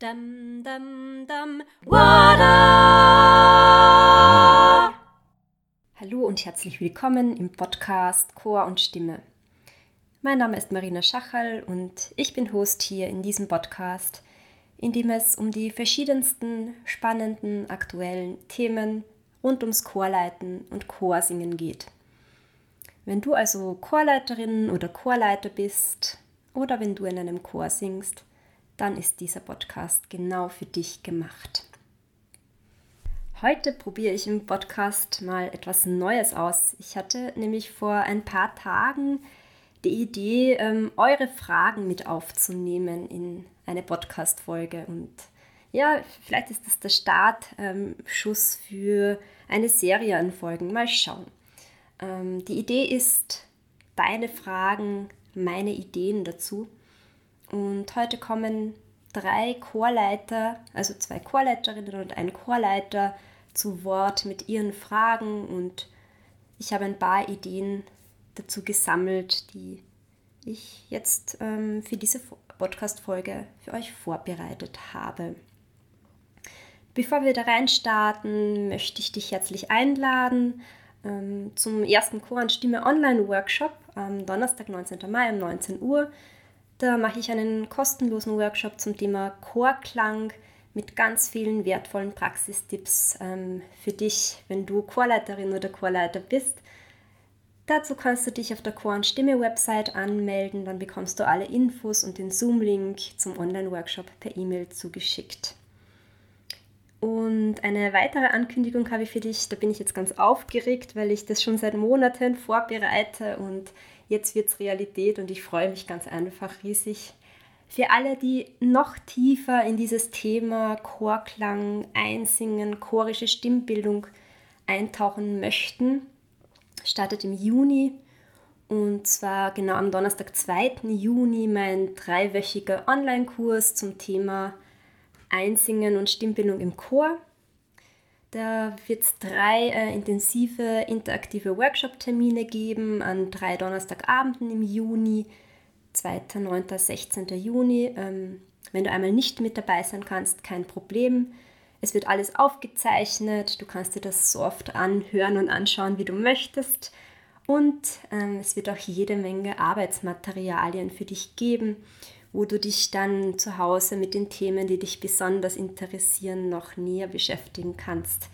Dum, dum, dum, Wada! Hallo und herzlich willkommen im Podcast Chor und Stimme. Mein Name ist Marina Schachal und ich bin Host hier in diesem Podcast, in dem es um die verschiedensten spannenden aktuellen Themen rund ums Chorleiten und Chorsingen geht. Wenn du also Chorleiterin oder Chorleiter bist oder wenn du in einem Chor singst, dann ist dieser Podcast genau für dich gemacht. Heute probiere ich im Podcast mal etwas Neues aus. Ich hatte nämlich vor ein paar Tagen die Idee, ähm, eure Fragen mit aufzunehmen in eine Podcast-Folge. Und ja, vielleicht ist das der Startschuss ähm, für eine Serie an Folgen. Mal schauen. Ähm, die Idee ist, deine Fragen, meine Ideen dazu und heute kommen drei Chorleiter, also zwei Chorleiterinnen und ein Chorleiter zu Wort mit ihren Fragen und ich habe ein paar Ideen dazu gesammelt, die ich jetzt ähm, für diese Podcast-Folge für euch vorbereitet habe. Bevor wir da reinstarten, möchte ich dich herzlich einladen ähm, zum ersten Chor und Stimme Online-Workshop am Donnerstag, 19. Mai um 19 Uhr. Da mache ich einen kostenlosen Workshop zum Thema Chorklang mit ganz vielen wertvollen Praxistipps ähm, für dich, wenn du Chorleiterin oder Chorleiter bist. Dazu kannst du dich auf der Chor- und Stimme-Website anmelden, dann bekommst du alle Infos und den Zoom-Link zum Online-Workshop per E-Mail zugeschickt. Und eine weitere Ankündigung habe ich für dich, da bin ich jetzt ganz aufgeregt, weil ich das schon seit Monaten vorbereite und Jetzt wird es Realität und ich freue mich ganz einfach riesig. Für alle, die noch tiefer in dieses Thema Chorklang, Einsingen, chorische Stimmbildung eintauchen möchten, startet im Juni und zwar genau am Donnerstag, 2. Juni, mein dreiwöchiger Online-Kurs zum Thema Einsingen und Stimmbildung im Chor. Da wird es drei äh, intensive interaktive Workshop-Termine geben an drei Donnerstagabenden im Juni, 2., 9., 16. Juni. Ähm, wenn du einmal nicht mit dabei sein kannst, kein Problem. Es wird alles aufgezeichnet, du kannst dir das so oft anhören und anschauen, wie du möchtest. Und ähm, es wird auch jede Menge Arbeitsmaterialien für dich geben wo du dich dann zu Hause mit den Themen, die dich besonders interessieren, noch näher beschäftigen kannst.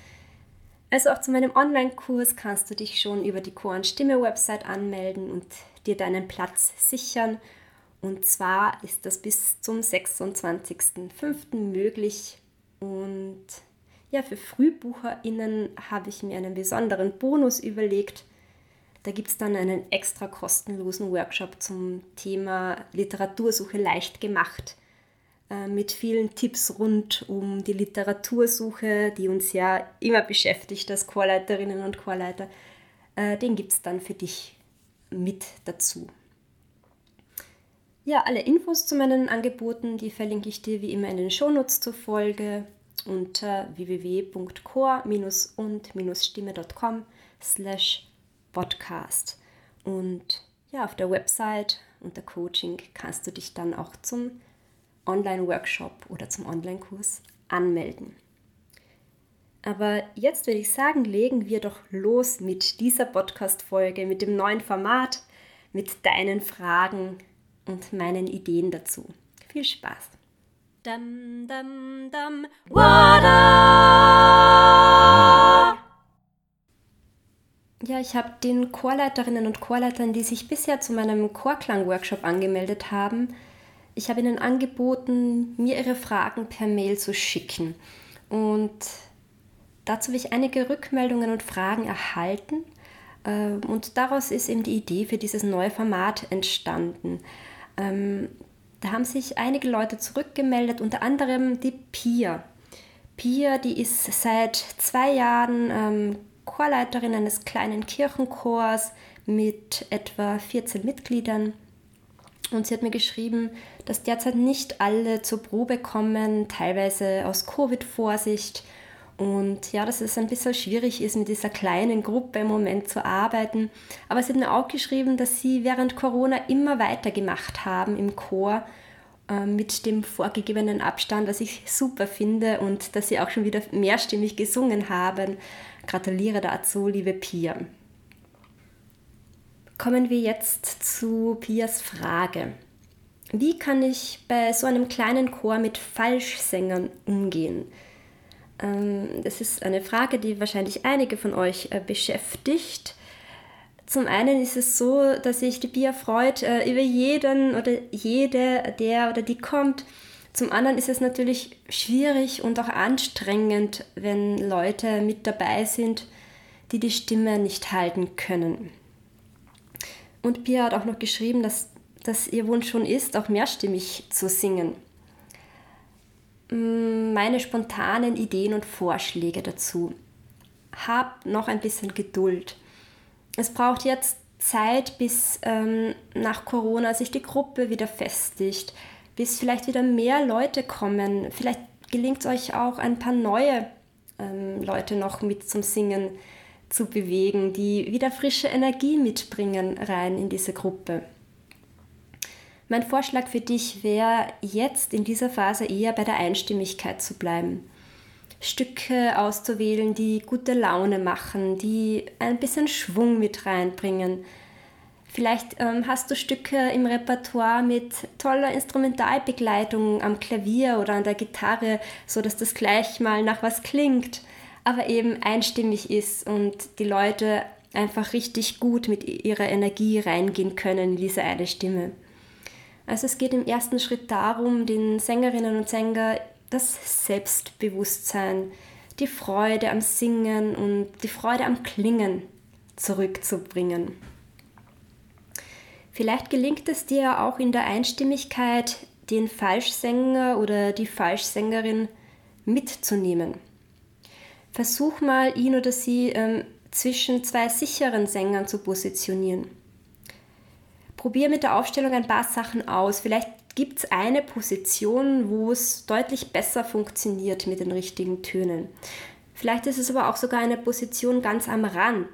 Also auch zu meinem Online-Kurs kannst du dich schon über die Chor- und Stimme-Website anmelden und dir deinen Platz sichern. Und zwar ist das bis zum 26.05. möglich. Und ja, für FrühbucherInnen habe ich mir einen besonderen Bonus überlegt. Da gibt es dann einen extra kostenlosen Workshop zum Thema Literatursuche leicht gemacht äh, mit vielen Tipps rund um die Literatursuche, die uns ja immer beschäftigt als Chorleiterinnen und Chorleiter. Äh, den gibt es dann für dich mit dazu. Ja, alle Infos zu meinen Angeboten, die verlinke ich dir wie immer in den Shownotes zur Folge unter www.chor-und-stimme.com slash Podcast. Und ja, auf der Website unter Coaching kannst du dich dann auch zum Online-Workshop oder zum Online-Kurs anmelden. Aber jetzt würde ich sagen, legen wir doch los mit dieser Podcast-Folge, mit dem neuen Format, mit deinen Fragen und meinen Ideen dazu. Viel Spaß! Dum, dum, dum, Ja, ich habe den Chorleiterinnen und Chorleitern, die sich bisher zu meinem Chorklang-Workshop angemeldet haben, ich habe ihnen angeboten, mir ihre Fragen per Mail zu schicken. Und dazu habe ich einige Rückmeldungen und Fragen erhalten. Ähm, und daraus ist eben die Idee für dieses neue Format entstanden. Ähm, da haben sich einige Leute zurückgemeldet, unter anderem die Pia. Pia, die ist seit zwei Jahren ähm, Chorleiterin eines kleinen Kirchenchors mit etwa 14 Mitgliedern. Und sie hat mir geschrieben, dass derzeit nicht alle zur Probe kommen, teilweise aus Covid-Vorsicht. Und ja, dass es ein bisschen schwierig ist, mit dieser kleinen Gruppe im Moment zu arbeiten. Aber sie hat mir auch geschrieben, dass sie während Corona immer weitergemacht haben im Chor mit dem vorgegebenen Abstand, was ich super finde und dass sie auch schon wieder mehrstimmig gesungen haben. Gratuliere dazu, liebe Pia. Kommen wir jetzt zu Pias Frage. Wie kann ich bei so einem kleinen Chor mit Falschsängern umgehen? Ähm, das ist eine Frage, die wahrscheinlich einige von euch äh, beschäftigt. Zum einen ist es so, dass sich die Pia freut äh, über jeden oder jede, der oder die kommt. Zum anderen ist es natürlich schwierig und auch anstrengend, wenn Leute mit dabei sind, die die Stimme nicht halten können. Und Pia hat auch noch geschrieben, dass, dass ihr Wunsch schon ist, auch mehrstimmig zu singen. Mm, meine spontanen Ideen und Vorschläge dazu. Hab noch ein bisschen Geduld. Es braucht jetzt Zeit, bis ähm, nach Corona sich die Gruppe wieder festigt, bis vielleicht wieder mehr Leute kommen. Vielleicht gelingt es euch auch, ein paar neue ähm, Leute noch mit zum Singen zu bewegen, die wieder frische Energie mitbringen rein in diese Gruppe. Mein Vorschlag für dich wäre jetzt in dieser Phase eher bei der Einstimmigkeit zu bleiben. Stücke auszuwählen, die gute Laune machen, die ein bisschen Schwung mit reinbringen. Vielleicht ähm, hast du Stücke im Repertoire mit toller Instrumentalbegleitung am Klavier oder an der Gitarre, so dass das gleich mal nach was klingt, aber eben einstimmig ist und die Leute einfach richtig gut mit ihrer Energie reingehen können in diese eine Stimme. Also es geht im ersten Schritt darum, den Sängerinnen und Sänger das Selbstbewusstsein, die Freude am Singen und die Freude am Klingen zurückzubringen. Vielleicht gelingt es dir auch in der Einstimmigkeit, den Falschsänger oder die Falschsängerin mitzunehmen. Versuch mal, ihn oder sie ähm, zwischen zwei sicheren Sängern zu positionieren probiere mit der Aufstellung ein paar Sachen aus. Vielleicht gibt es eine Position, wo es deutlich besser funktioniert mit den richtigen Tönen. Vielleicht ist es aber auch sogar eine Position ganz am Rand,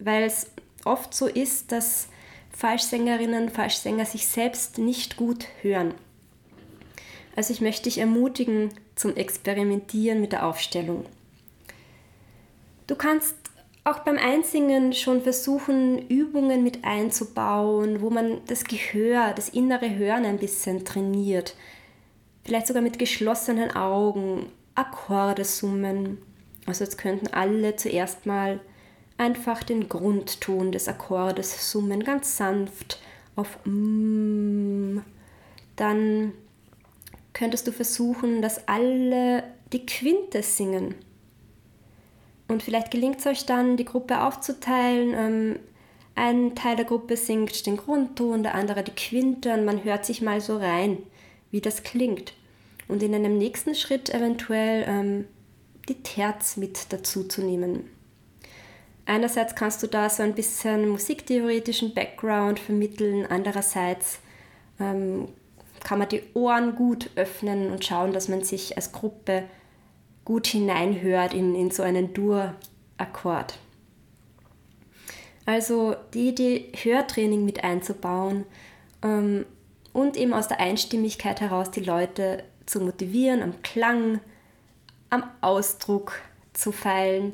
weil es oft so ist, dass Falschsängerinnen, Falschsänger sich selbst nicht gut hören. Also ich möchte dich ermutigen zum Experimentieren mit der Aufstellung. Du kannst auch beim Einsingen schon versuchen, Übungen mit einzubauen, wo man das Gehör, das innere Hören ein bisschen trainiert. Vielleicht sogar mit geschlossenen Augen, Akkorde summen. Also jetzt könnten alle zuerst mal einfach den Grundton des Akkordes summen, ganz sanft auf mm. Dann könntest du versuchen, dass alle die Quinte singen. Und vielleicht gelingt es euch dann, die Gruppe aufzuteilen. Ähm, ein Teil der Gruppe singt den Grundton, der andere die Quinte und man hört sich mal so rein, wie das klingt. Und in einem nächsten Schritt eventuell ähm, die Terz mit dazu zu nehmen. Einerseits kannst du da so ein bisschen musiktheoretischen Background vermitteln, andererseits ähm, kann man die Ohren gut öffnen und schauen, dass man sich als Gruppe gut hineinhört in, in so einen Dur-Akkord. Also die Idee, Hörtraining mit einzubauen ähm, und eben aus der Einstimmigkeit heraus die Leute zu motivieren, am Klang, am Ausdruck zu feilen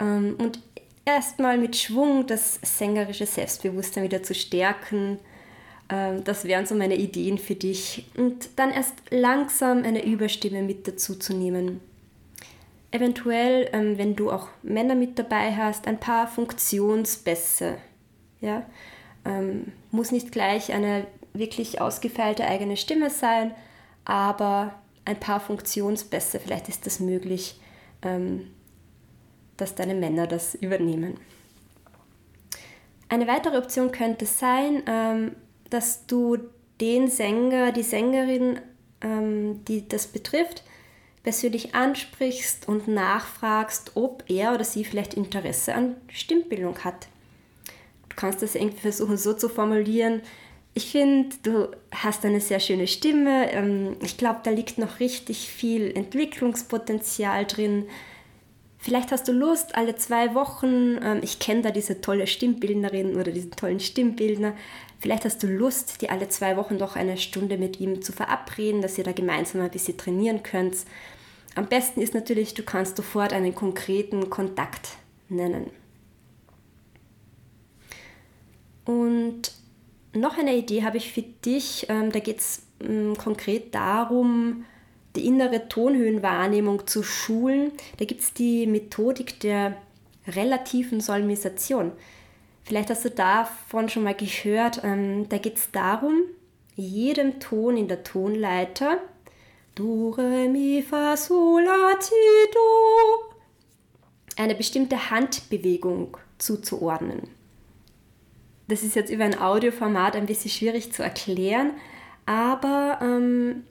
ähm, und erstmal mit Schwung das sängerische Selbstbewusstsein wieder zu stärken. Ähm, das wären so meine Ideen für dich. Und dann erst langsam eine Überstimme mit dazu zu nehmen. Eventuell, ähm, wenn du auch Männer mit dabei hast, ein paar Funktionsbässe. Ja? Ähm, muss nicht gleich eine wirklich ausgefeilte eigene Stimme sein, aber ein paar Funktionsbässe, vielleicht ist das möglich, ähm, dass deine Männer das übernehmen. Eine weitere Option könnte sein, ähm, dass du den Sänger, die Sängerin, ähm, die das betrifft, persönlich ansprichst und nachfragst, ob er oder sie vielleicht Interesse an Stimmbildung hat. Du kannst das irgendwie versuchen so zu formulieren. Ich finde, du hast eine sehr schöne Stimme. Ähm, ich glaube, da liegt noch richtig viel Entwicklungspotenzial drin. Vielleicht hast du Lust, alle zwei Wochen, ähm, ich kenne da diese tolle Stimmbildnerin oder diesen tollen Stimmbildner, vielleicht hast du Lust, die alle zwei Wochen doch eine Stunde mit ihm zu verabreden, dass ihr da gemeinsam ein bisschen trainieren könnt. Am besten ist natürlich, du kannst sofort einen konkreten Kontakt nennen. Und noch eine Idee habe ich für dich. Ähm, da geht es ähm, konkret darum, die innere Tonhöhenwahrnehmung zu schulen. Da gibt es die Methodik der relativen Solmisation. Vielleicht hast du davon schon mal gehört. Ähm, da geht es darum, jedem Ton in der Tonleiter Do, Re, Mi, Fa, Sol, La, Ti, Do eine bestimmte Handbewegung zuzuordnen. Das ist jetzt über ein Audioformat ein bisschen schwierig zu erklären, aber ähm,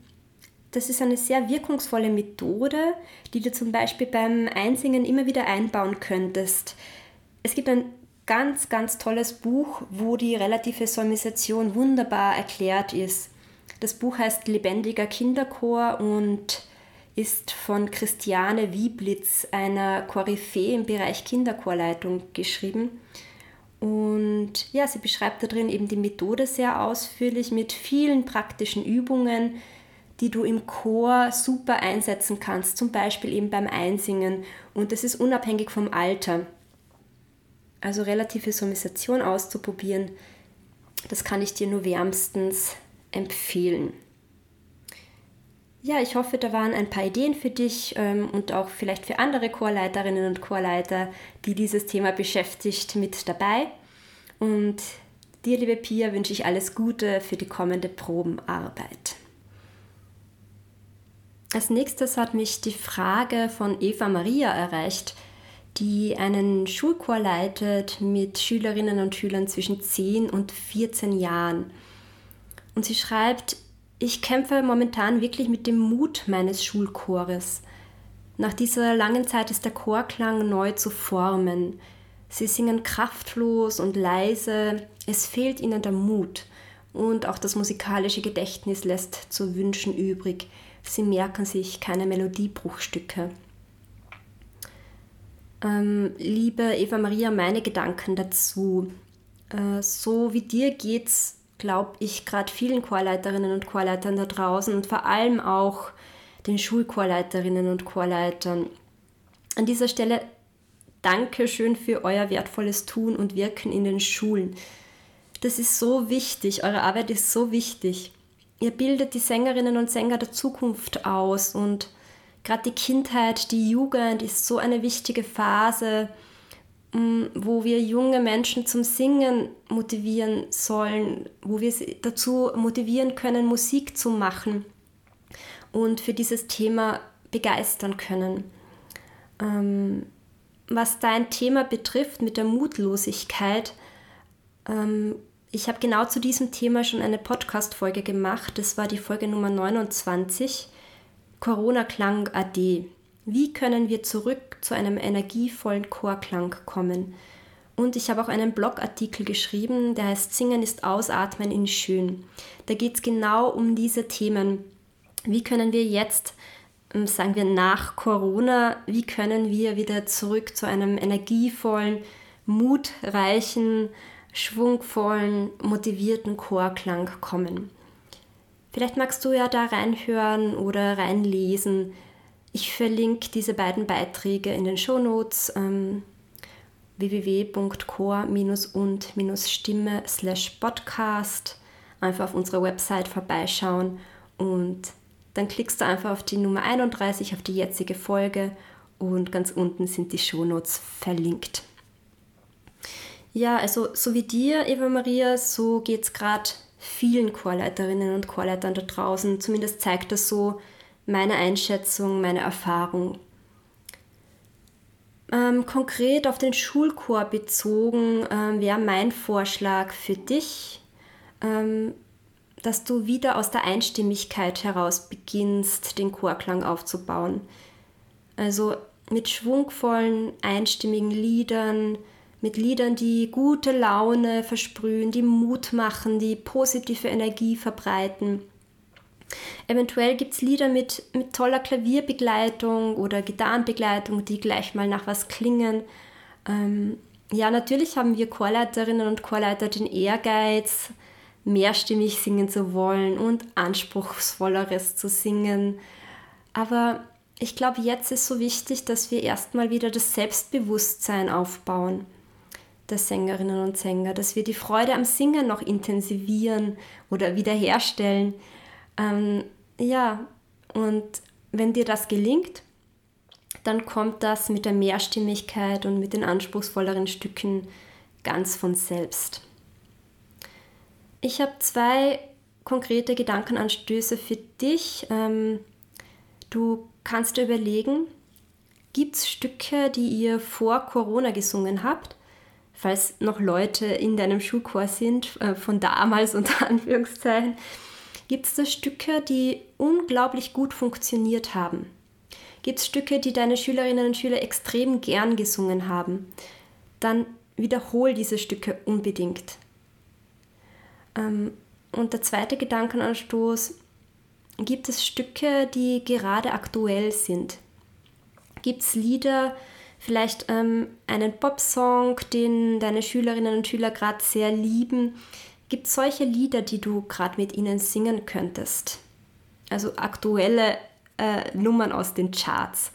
das ist eine sehr wirkungsvolle Methode, die du zum Beispiel beim Einsingen immer wieder einbauen könntest. Es gibt ein ganz, ganz tolles Buch, wo die relative Solmisation wunderbar erklärt ist. Das Buch heißt Lebendiger Kinderchor und ist von Christiane Wieblitz, einer Koryphäe im Bereich Kinderchorleitung, geschrieben. Und ja, sie beschreibt da drin eben die Methode sehr ausführlich mit vielen praktischen Übungen, die du im Chor super einsetzen kannst, zum Beispiel eben beim Einsingen. Und das ist unabhängig vom Alter. Also relative Somisation auszuprobieren, das kann ich dir nur wärmstens empfehlen. Ja, ich hoffe, da waren ein paar Ideen für dich ähm, und auch vielleicht für andere Chorleiterinnen und Chorleiter, die dieses Thema beschäftigt, mit dabei. Und dir, liebe Pia, wünsche ich alles Gute für die kommende Probenarbeit. Als nächstes hat mich die Frage von Eva Maria erreicht, die einen Schulchor leitet mit Schülerinnen und Schülern zwischen 10 und 14 Jahren. Und sie schreibt, ich kämpfe momentan wirklich mit dem Mut meines Schulchores. Nach dieser langen Zeit ist der Chorklang neu zu formen. Sie singen kraftlos und leise, es fehlt ihnen der Mut und auch das musikalische Gedächtnis lässt zu wünschen übrig. Sie merken sich keine Melodiebruchstücke. Ähm, liebe Eva Maria, meine Gedanken dazu. Äh, so wie dir geht's glaube ich, gerade vielen Chorleiterinnen und Chorleitern da draußen und vor allem auch den Schulchorleiterinnen und Chorleitern. An dieser Stelle danke schön für euer wertvolles Tun und Wirken in den Schulen. Das ist so wichtig, eure Arbeit ist so wichtig. Ihr bildet die Sängerinnen und Sänger der Zukunft aus und gerade die Kindheit, die Jugend ist so eine wichtige Phase wo wir junge Menschen zum Singen motivieren sollen, wo wir sie dazu motivieren können, Musik zu machen und für dieses Thema begeistern können. Ähm, was dein Thema betrifft mit der Mutlosigkeit, ähm, ich habe genau zu diesem Thema schon eine Podcast-Folge gemacht. Das war die Folge Nummer 29, Corona Klang AD. Wie können wir zurück zu einem energievollen Chorklang kommen? Und ich habe auch einen Blogartikel geschrieben, der heißt Singen ist Ausatmen in Schön. Da geht es genau um diese Themen. Wie können wir jetzt, ähm, sagen wir nach Corona, wie können wir wieder zurück zu einem energievollen, mutreichen, schwungvollen, motivierten Chorklang kommen? Vielleicht magst du ja da reinhören oder reinlesen, ich verlinke diese beiden Beiträge in den Shownotes ähm, www.chor-und-stimme podcast. Einfach auf unserer Website vorbeischauen und dann klickst du einfach auf die Nummer 31, auf die jetzige Folge und ganz unten sind die Shownotes verlinkt. Ja, also so wie dir, Eva Maria, so geht es gerade vielen Chorleiterinnen und Chorleitern da draußen. Zumindest zeigt das so, meine Einschätzung, meine Erfahrung. Ähm, konkret auf den Schulchor bezogen ähm, wäre mein Vorschlag für dich, ähm, dass du wieder aus der Einstimmigkeit heraus beginnst, den Chorklang aufzubauen. Also mit schwungvollen, einstimmigen Liedern, mit Liedern, die gute Laune versprühen, die Mut machen, die positive Energie verbreiten Eventuell gibt es Lieder mit, mit toller Klavierbegleitung oder Gitarrenbegleitung, die gleich mal nach was klingen. Ähm, ja, natürlich haben wir Chorleiterinnen und Chorleiter den Ehrgeiz, mehrstimmig singen zu wollen und anspruchsvolleres zu singen. Aber ich glaube, jetzt ist so wichtig, dass wir erstmal wieder das Selbstbewusstsein aufbauen der Sängerinnen und Sänger, dass wir die Freude am Singen noch intensivieren oder wiederherstellen. Ähm, ja, und wenn dir das gelingt, dann kommt das mit der Mehrstimmigkeit und mit den anspruchsvolleren Stücken ganz von selbst. Ich habe zwei konkrete Gedankenanstöße für dich. Ähm, du kannst dir überlegen, gibt es Stücke, die ihr vor Corona gesungen habt? Falls noch Leute in deinem Schulchor sind, äh, von damals unter Anführungszeichen, gibt es da Stücke, die unglaublich gut funktioniert haben? Gibt es Stücke, die deine Schülerinnen und Schüler extrem gern gesungen haben? Dann wiederhol diese Stücke unbedingt. Ähm, und der zweite Gedankenanstoß, gibt es Stücke, die gerade aktuell sind? Gibt es Lieder, vielleicht ähm, einen Popsong, den deine Schülerinnen und Schüler gerade sehr lieben? Gibt es solche Lieder, die du gerade mit ihnen singen könntest? Also aktuelle äh, Nummern aus den Charts.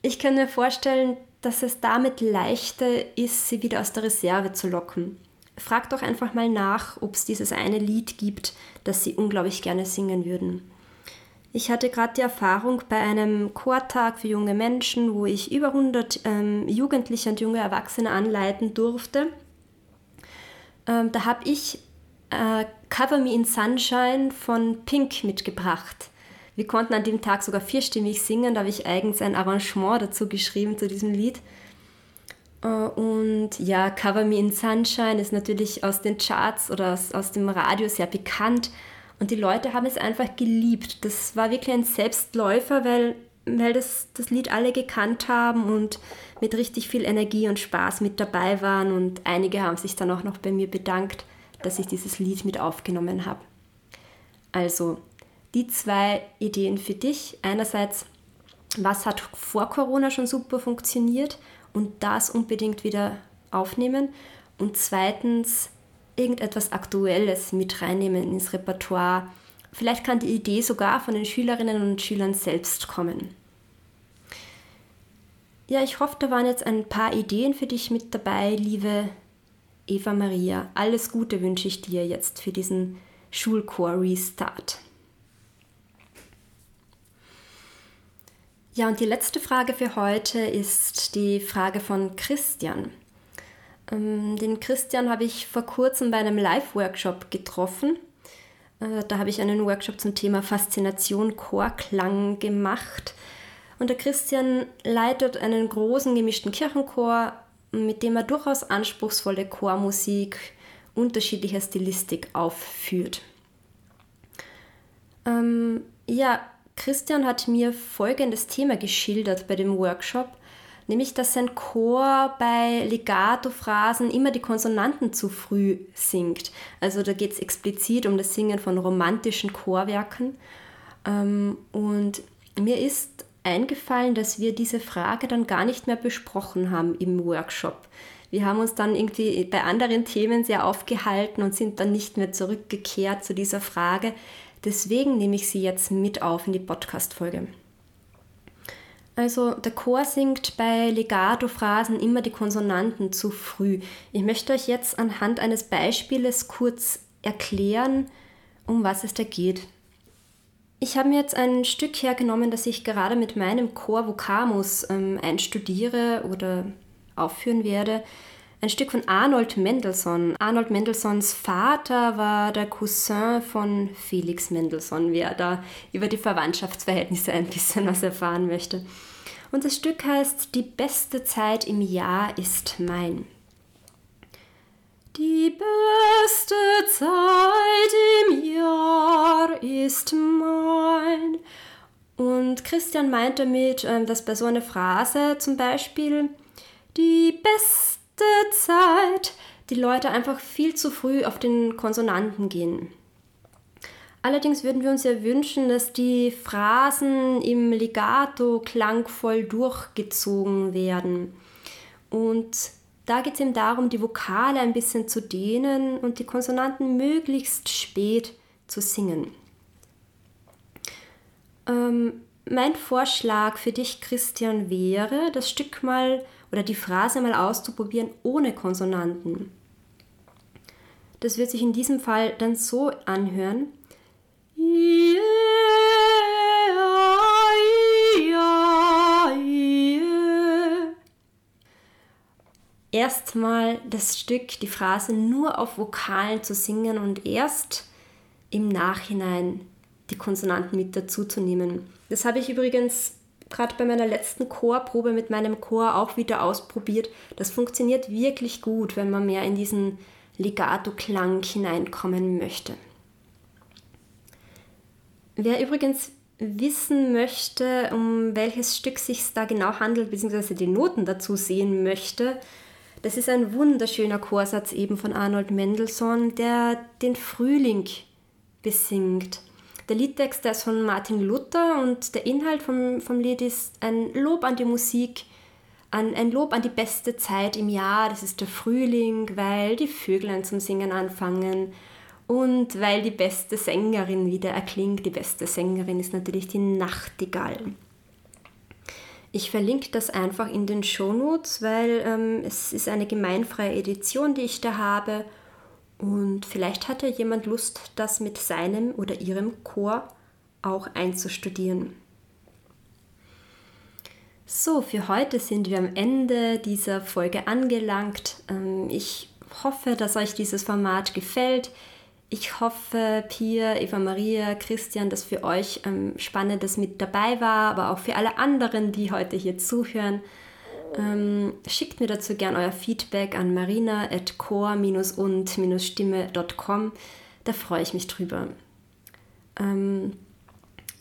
Ich kann mir vorstellen, dass es damit leichter ist, sie wieder aus der Reserve zu locken frag doch einfach mal nach, ob es dieses eine Lied gibt, das sie unglaublich gerne singen würden. Ich hatte gerade die Erfahrung bei einem Chortag für junge Menschen, wo ich über 100 ähm, Jugendliche und junge Erwachsene anleiten durfte. Ähm, da habe ich äh, Cover Me in Sunshine von Pink mitgebracht. Wir konnten an dem Tag sogar vierstimmig singen, da habe ich eigens ein Arrangement dazu geschrieben zu diesem Lied. Äh, und ja, Cover Me in Sunshine ist natürlich aus den Charts oder aus, aus dem Radio sehr bekannt. Und die Leute haben es einfach geliebt. Das war wirklich ein Selbstläufer, weil, weil das, das Lied alle gekannt haben und mit richtig viel Energie und Spaß mit dabei waren. Und einige haben sich dann auch noch bei mir bedankt, dass ich dieses Lied mit aufgenommen habe. Also, die zwei Ideen für dich. Einerseits, was hat vor Corona schon super funktioniert und das unbedingt wieder aufnehmen. Und zweitens irgendetwas Aktuelles mit reinnehmen ins Repertoire. Vielleicht kann die Idee sogar von den Schülerinnen und Schülern selbst kommen. Ja, ich hoffe, da waren jetzt ein paar Ideen für dich mit dabei, liebe Eva Maria. Alles Gute wünsche ich dir jetzt für diesen Schulchor-Restart. Ja, und die letzte Frage für heute ist die Frage von Christian. Ähm, den Christian habe ich vor kurzem bei einem Live-Workshop getroffen. Äh, da habe ich einen Workshop zum Thema Faszination Chorklang gemacht. Und der Christian leitet einen großen gemischten Kirchenchor, mit dem er durchaus anspruchsvolle Chormusik unterschiedlicher Stilistik aufführt. Ähm, ja, Christian hat mir folgendes Thema geschildert bei dem Workshop, nämlich dass sein Chor bei Legato-Phrasen immer die Konsonanten zu früh singt. Also da geht es explizit um das Singen von romantischen Chorwerken. Ähm, und mir ist eingefallen, dass wir diese Frage dann gar nicht mehr besprochen haben im Workshop. Wir haben uns dann irgendwie bei anderen Themen sehr aufgehalten und sind dann nicht mehr zurückgekehrt zu dieser Frage, Deswegen nehme ich sie jetzt mit auf in die Podcast-Folge. Also der Chor singt bei Legato-Phrasen immer die Konsonanten zu früh. Ich möchte euch jetzt anhand eines Beispieles kurz erklären, um was es da geht. Ich habe mir jetzt ein Stück hergenommen, das ich gerade mit meinem Chor Vocamus ähm, einstudiere oder aufführen werde ein Stück von Arnold Mendelssohn. Arnold Mendelssohns Vater war der Cousin von Felix Mendelssohn, wer da über die Verwandtschaftsverhältnisse ein bisschen was erfahren möchte. Und das Stück heißt Die beste Zeit im Jahr ist mein. Die beste Zeit im Jahr ist mein. Und Christian meint damit, ähm, dass bei so einer Phrase zum Beispiel die beste Zeit die Leute einfach viel zu früh auf den Konsonanten gehen. Allerdings würden wir uns ja wünschen, dass die Phrasen im Legato klangvoll durchgezogen werden. Und da geht es eben darum, die Vokale ein bisschen zu dehnen und die Konsonanten möglichst spät zu singen. Ähm, mein Vorschlag für dich, Christian, wäre, das Stück mal oder die Phrase mal auszuprobieren ohne Konsonanten. Das wird sich in diesem Fall dann so anhören. Erstmal das Stück, die Phrase nur auf Vokalen zu singen und erst im Nachhinein die Konsonanten mit dazu zu nehmen. Das habe ich übrigens gerade bei meiner letzten Chorprobe mit meinem Chor auch wieder ausprobiert. Das funktioniert wirklich gut, wenn man mehr in diesen Legato-Klang hineinkommen möchte. Wer übrigens wissen möchte, um welches Stück sich da genau handelt, beziehungsweise die Noten dazu sehen möchte, das ist ein wunderschöner Chorsatz eben von Arnold Mendelssohn, der den Frühling besingt. Der Liedtext der ist von Martin Luther und der Inhalt vom, vom Lied ist ein Lob an die Musik, an, ein Lob an die beste Zeit im Jahr, das ist der Frühling, weil die Vöglein zum Singen anfangen und weil die beste Sängerin wieder erklingt. Die beste Sängerin ist natürlich die Nachtigall. Ich verlinke das einfach in den Shownotes, weil ähm, es ist eine gemeinfreie Edition, die ich da habe und vielleicht hat ja jemand Lust, das mit seinem oder ihrem Chor auch einzustudieren. So, für heute sind wir am Ende dieser Folge angelangt. Ähm, ich hoffe, dass euch dieses Format gefällt. Ich hoffe, Pia, Eva Maria, Christian, dass für euch ähm, Spannendes mit dabei war, aber auch für alle anderen, die heute hier zuhören. Ähm, schickt mir dazu gern euer Feedback an marina.core-und-stimme.com. Da freue ich mich drüber. Ähm,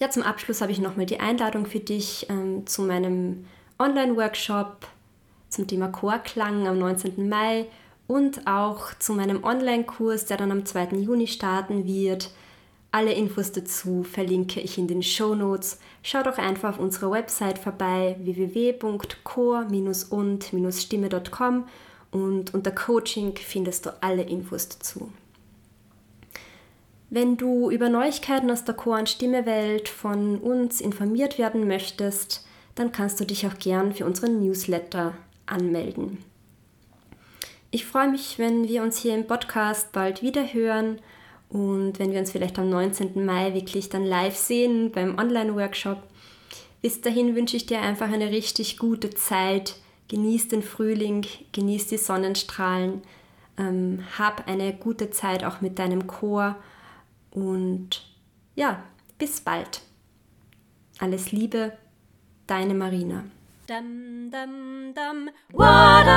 ja, zum Abschluss habe ich nochmal die Einladung für dich ähm, zu meinem Online-Workshop zum Thema Chorklang am 19. Mai und auch zu meinem Online-Kurs, der dann am 2. Juni starten wird. Alle Infos dazu verlinke ich in den Show Notes. Schau doch einfach auf unserer Website vorbei www.core-und-stimme.com und unter Coaching findest du alle Infos dazu. Wenn du über Neuigkeiten aus der Chor- und Stimmewelt von uns informiert werden möchtest, dann kannst du dich auch gern für unseren Newsletter anmelden. Ich freue mich, wenn wir uns hier im Podcast bald wieder hören und wenn wir uns vielleicht am 19. Mai wirklich dann live sehen beim Online-Workshop, bis dahin wünsche ich dir einfach eine richtig gute Zeit. Genieß den Frühling, genieß die Sonnenstrahlen, ähm, hab eine gute Zeit auch mit deinem Chor und ja, bis bald. Alles Liebe, deine Marina. Dum dum dum. water.